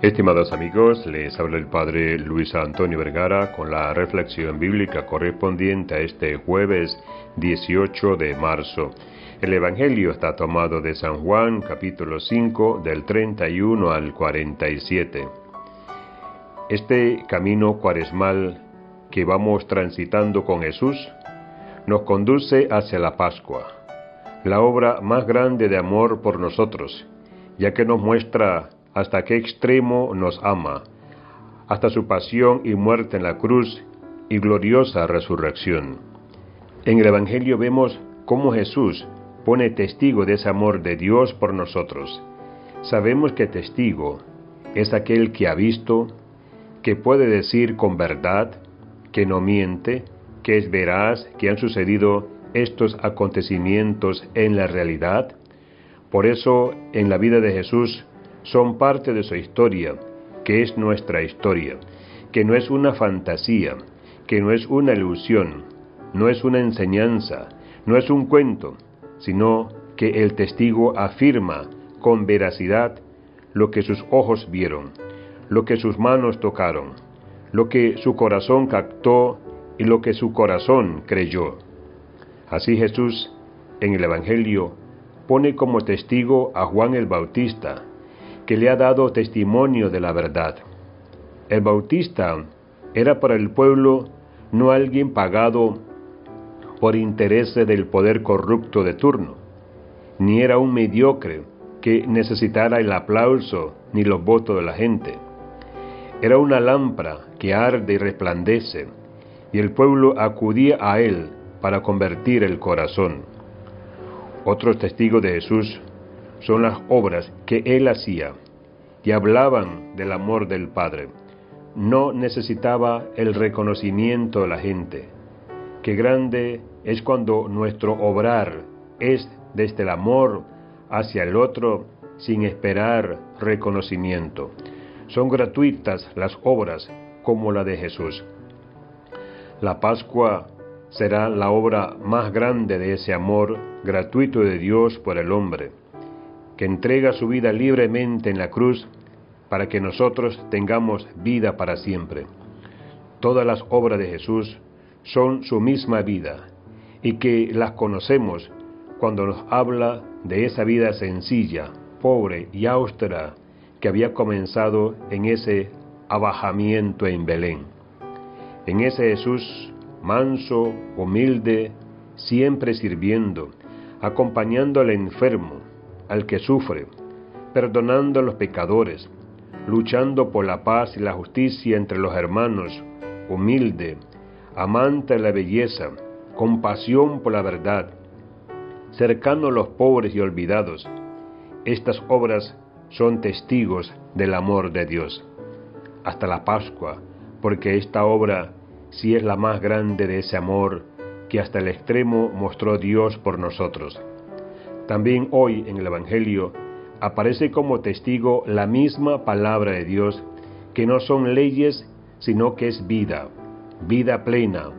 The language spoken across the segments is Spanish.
Estimados amigos, les habla el Padre Luis Antonio Vergara con la reflexión bíblica correspondiente a este jueves 18 de marzo. El Evangelio está tomado de San Juan capítulo 5 del 31 al 47. Este camino cuaresmal que vamos transitando con Jesús nos conduce hacia la Pascua, la obra más grande de amor por nosotros, ya que nos muestra hasta qué extremo nos ama, hasta su pasión y muerte en la cruz y gloriosa resurrección. En el Evangelio vemos cómo Jesús pone testigo de ese amor de Dios por nosotros. Sabemos que testigo es aquel que ha visto, que puede decir con verdad, que no miente, que es veraz que han sucedido estos acontecimientos en la realidad. Por eso en la vida de Jesús son parte de su historia, que es nuestra historia, que no es una fantasía, que no es una ilusión, no es una enseñanza, no es un cuento, sino que el testigo afirma con veracidad lo que sus ojos vieron, lo que sus manos tocaron, lo que su corazón captó y lo que su corazón creyó. Así Jesús, en el Evangelio, pone como testigo a Juan el Bautista, que le ha dado testimonio de la verdad. El Bautista era para el pueblo no alguien pagado por intereses del poder corrupto de turno, ni era un mediocre que necesitara el aplauso ni los votos de la gente. Era una lámpara que arde y resplandece, y el pueblo acudía a él para convertir el corazón. Otros testigos de Jesús son las obras que él hacía y hablaban del amor del Padre. No necesitaba el reconocimiento de la gente. Qué grande es cuando nuestro obrar es desde el amor hacia el otro sin esperar reconocimiento. Son gratuitas las obras como la de Jesús. La Pascua será la obra más grande de ese amor gratuito de Dios por el hombre que entrega su vida libremente en la cruz para que nosotros tengamos vida para siempre. Todas las obras de Jesús son su misma vida y que las conocemos cuando nos habla de esa vida sencilla, pobre y austera que había comenzado en ese abajamiento en Belén. En ese Jesús manso, humilde, siempre sirviendo, acompañando al enfermo, al que sufre, perdonando a los pecadores, luchando por la paz y la justicia entre los hermanos, humilde, amante de la belleza, compasión por la verdad, cercano a los pobres y olvidados. Estas obras son testigos del amor de Dios. Hasta la Pascua, porque esta obra sí es la más grande de ese amor que hasta el extremo mostró Dios por nosotros. También hoy en el Evangelio aparece como testigo la misma palabra de Dios, que no son leyes, sino que es vida, vida plena,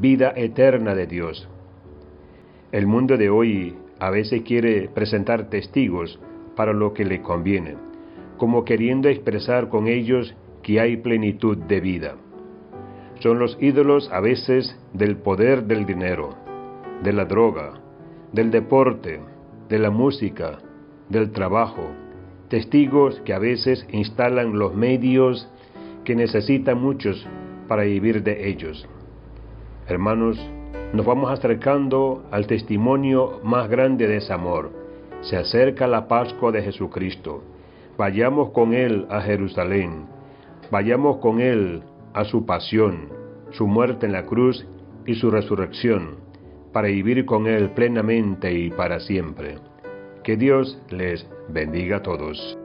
vida eterna de Dios. El mundo de hoy a veces quiere presentar testigos para lo que le conviene, como queriendo expresar con ellos que hay plenitud de vida. Son los ídolos a veces del poder del dinero, de la droga, del deporte, de la música, del trabajo, testigos que a veces instalan los medios que necesitan muchos para vivir de ellos. Hermanos, nos vamos acercando al testimonio más grande de ese amor. Se acerca la Pascua de Jesucristo. Vayamos con Él a Jerusalén. Vayamos con Él a su pasión, su muerte en la cruz y su resurrección para vivir con Él plenamente y para siempre. Que Dios les bendiga a todos.